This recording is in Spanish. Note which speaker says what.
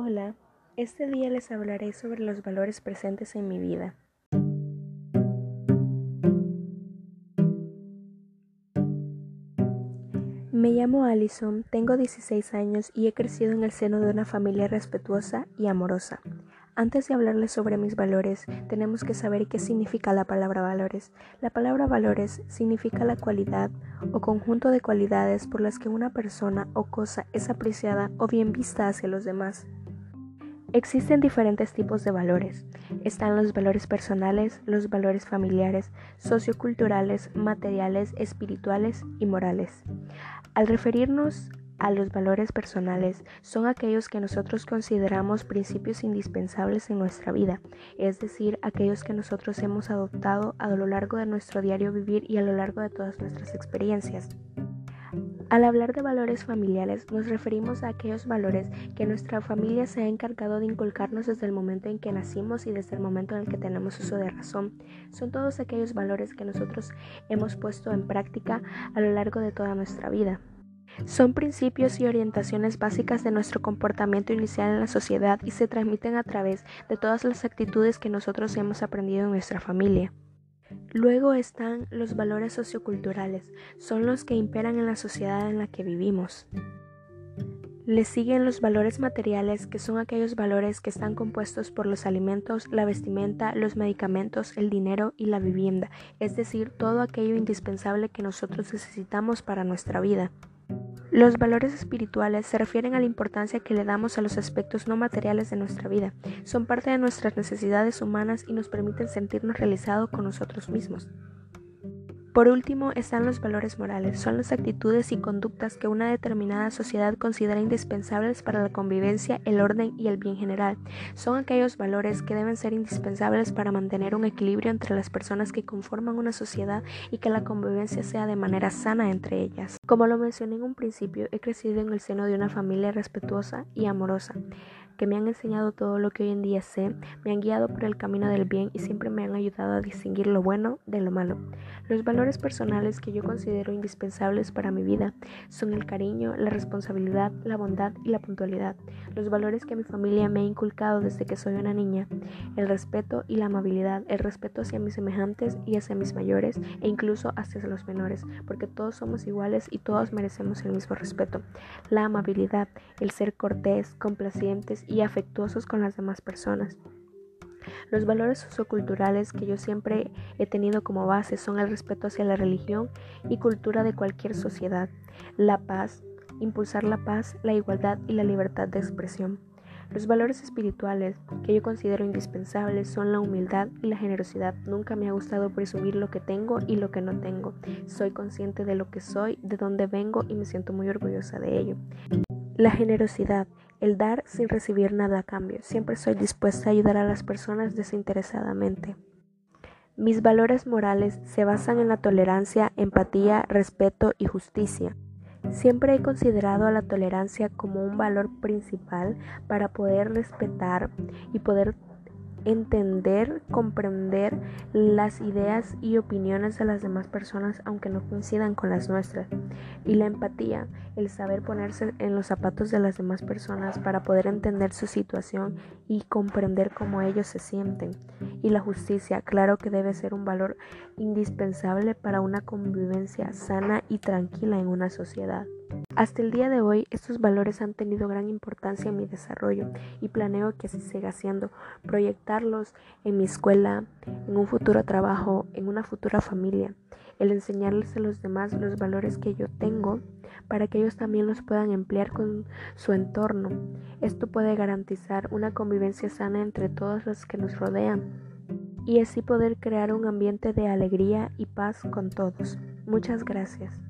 Speaker 1: Hola, este día les hablaré sobre los valores presentes en mi vida. Me llamo Alison, tengo 16 años y he crecido en el seno de una familia respetuosa y amorosa. Antes de hablarles sobre mis valores, tenemos que saber qué significa la palabra valores. La palabra valores significa la cualidad o conjunto de cualidades por las que una persona o cosa es apreciada o bien vista hacia los demás. Existen diferentes tipos de valores. Están los valores personales, los valores familiares, socioculturales, materiales, espirituales y morales. Al referirnos a los valores personales son aquellos que nosotros consideramos principios indispensables en nuestra vida, es decir, aquellos que nosotros hemos adoptado a lo largo de nuestro diario vivir y a lo largo de todas nuestras experiencias. Al hablar de valores familiares nos referimos a aquellos valores que nuestra familia se ha encargado de inculcarnos desde el momento en que nacimos y desde el momento en el que tenemos uso de razón. Son todos aquellos valores que nosotros hemos puesto en práctica a lo largo de toda nuestra vida. Son principios y orientaciones básicas de nuestro comportamiento inicial en la sociedad y se transmiten a través de todas las actitudes que nosotros hemos aprendido en nuestra familia. Luego están los valores socioculturales, son los que imperan en la sociedad en la que vivimos. Le siguen los valores materiales, que son aquellos valores que están compuestos por los alimentos, la vestimenta, los medicamentos, el dinero y la vivienda, es decir, todo aquello indispensable que nosotros necesitamos para nuestra vida. Los valores espirituales se refieren a la importancia que le damos a los aspectos no materiales de nuestra vida. Son parte de nuestras necesidades humanas y nos permiten sentirnos realizados con nosotros mismos. Por último están los valores morales. Son las actitudes y conductas que una determinada sociedad considera indispensables para la convivencia, el orden y el bien general. Son aquellos valores que deben ser indispensables para mantener un equilibrio entre las personas que conforman una sociedad y que la convivencia sea de manera sana entre ellas. Como lo mencioné en un principio, he crecido en el seno de una familia respetuosa y amorosa que me han enseñado todo lo que hoy en día sé, me han guiado por el camino del bien y siempre me han ayudado a distinguir lo bueno de lo malo. Los valores personales que yo considero indispensables para mi vida son el cariño, la responsabilidad, la bondad y la puntualidad. Los valores que mi familia me ha inculcado desde que soy una niña, el respeto y la amabilidad, el respeto hacia mis semejantes y hacia mis mayores e incluso hacia los menores, porque todos somos iguales y todos merecemos el mismo respeto. La amabilidad, el ser cortés, complacientes y afectuosos con las demás personas. Los valores socioculturales que yo siempre he tenido como base son el respeto hacia la religión y cultura de cualquier sociedad, la paz, impulsar la paz, la igualdad y la libertad de expresión. Los valores espirituales que yo considero indispensables son la humildad y la generosidad. Nunca me ha gustado presumir lo que tengo y lo que no tengo. Soy consciente de lo que soy, de dónde vengo y me siento muy orgullosa de ello. La generosidad el dar sin recibir nada a cambio. Siempre soy dispuesta a ayudar a las personas desinteresadamente. Mis valores morales se basan en la tolerancia, empatía, respeto y justicia. Siempre he considerado a la tolerancia como un valor principal para poder respetar y poder entender, comprender las ideas y opiniones de las demás personas aunque no coincidan con las nuestras. Y la empatía, el saber ponerse en los zapatos de las demás personas para poder entender su situación y comprender cómo ellos se sienten. Y la justicia, claro que debe ser un valor indispensable para una convivencia sana y tranquila en una sociedad. Hasta el día de hoy, estos valores han tenido gran importancia en mi desarrollo y planeo que así siga siendo, proyectarlos en mi escuela, en un futuro trabajo, en una futura familia, el enseñarles a los demás los valores que yo tengo para que ellos también los puedan emplear con su entorno. Esto puede garantizar una convivencia sana entre todos los que nos rodean y así poder crear un ambiente de alegría y paz con todos. Muchas gracias.